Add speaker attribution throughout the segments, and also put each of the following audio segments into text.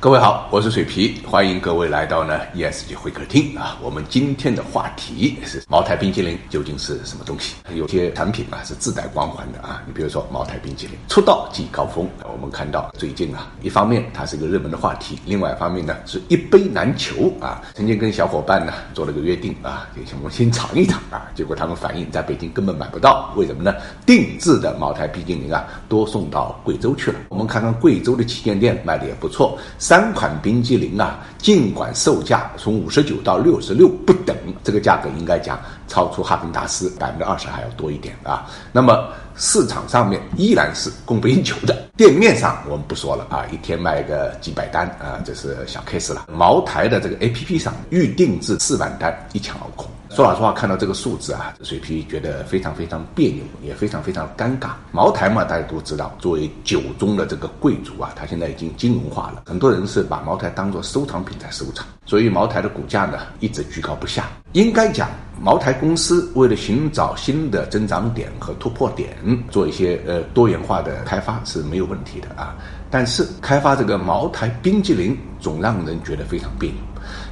Speaker 1: 各位好，我是水皮，欢迎各位来到呢 ESG 会客厅啊。我们今天的话题是茅台冰淇淋究竟是什么东西？有些产品啊是自带光环的啊，你比如说茅台冰淇淋出道即高峰，我们看到最近啊，一方面它是一个热门的话题，另外一方面呢是一杯难求啊。曾经跟小伙伴呢做了个约定啊，就我们先尝一尝啊，结果他们反映在北京根本买不到，为什么呢？定制的茅台冰淇淋啊多送到贵州去了。我们看看贵州的旗舰店卖的也不错。三款冰激凌啊，尽管售价从五十九到六十六不等，这个价格应该讲超出哈根达斯百分之二十还要多一点啊。那么市场上面依然是供不应求的，店面上我们不说了啊，一天卖个几百单啊，这是小 case 了。茅台的这个 A P P 上预定制四万单一抢而空。说老实话，看到这个数字啊，水皮觉得非常非常别扭，也非常非常尴尬。茅台嘛，大家都知道，作为酒中的这个贵族啊，它现在已经金融化了，很多人是把茅台当做收藏品在收藏，所以茅台的股价呢一直居高不下。应该讲，茅台公司为了寻找新的增长点和突破点，做一些呃多元化的开发是没有问题的啊。但是开发这个茅台冰激凌，总让人觉得非常别扭。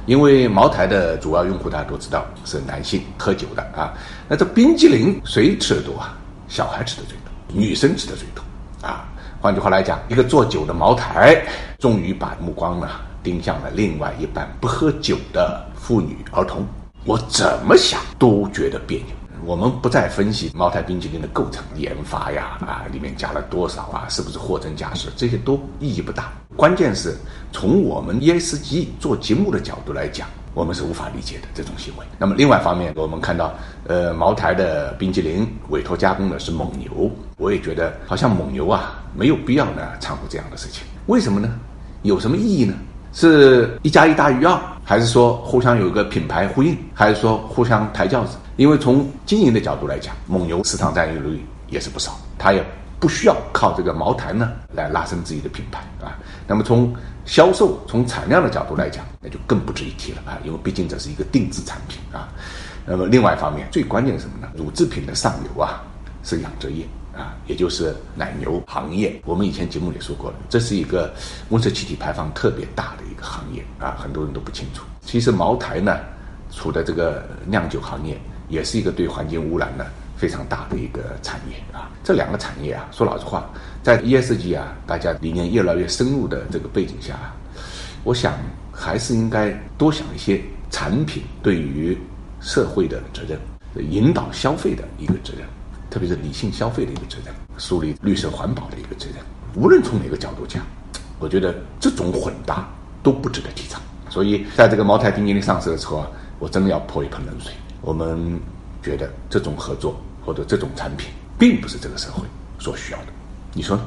Speaker 1: 因为茅台的主要用户大家都知道是男性喝酒的啊，那这冰激凌谁吃的多啊？小孩吃的最多，女生吃的最多啊。换句话来讲，一个做酒的茅台，终于把目光呢盯向了另外一半不喝酒的妇女儿童。我怎么想都觉得别扭。我们不再分析茅台冰淇淋的构成、研发呀，啊，里面加了多少啊，是不是货真价实，这些都意义不大。关键是从我们 ESG 做节目的角度来讲，我们是无法理解的这种行为。那么另外一方面，我们看到，呃，茅台的冰淇淋委托加工的是蒙牛，我也觉得好像蒙牛啊没有必要呢掺和这样的事情。为什么呢？有什么意义呢？是一加一大于二，还是说互相有个品牌呼应，还是说互相抬轿子？因为从经营的角度来讲，蒙牛市场占有率也是不少，它也不需要靠这个茅台呢来拉升自己的品牌啊。那么从销售、从产量的角度来讲，那就更不值一提了啊，因为毕竟这是一个定制产品啊。那么另外一方面，最关键是什么呢？乳制品的上游啊是养殖业啊，也就是奶牛行业。我们以前节目里说过了，这是一个温室气体排放特别大的一个行业啊，很多人都不清楚。其实茅台呢处在这个酿酒行业。也是一个对环境污染呢非常大的一个产业啊，这两个产业啊，说老实话，在 ESG 啊，大家理念越来越深入的这个背景下啊，我想还是应该多想一些产品对于社会的责任，引导消费的一个责任，特别是理性消费的一个责任，树立绿色环保的一个责任。无论从哪个角度讲，我觉得这种混搭都不值得提倡。所以，在这个茅台冰淇淋上市的时候啊，我真的要泼一盆冷水。我们觉得这种合作或者这种产品，并不是这个社会所需要的，你说呢？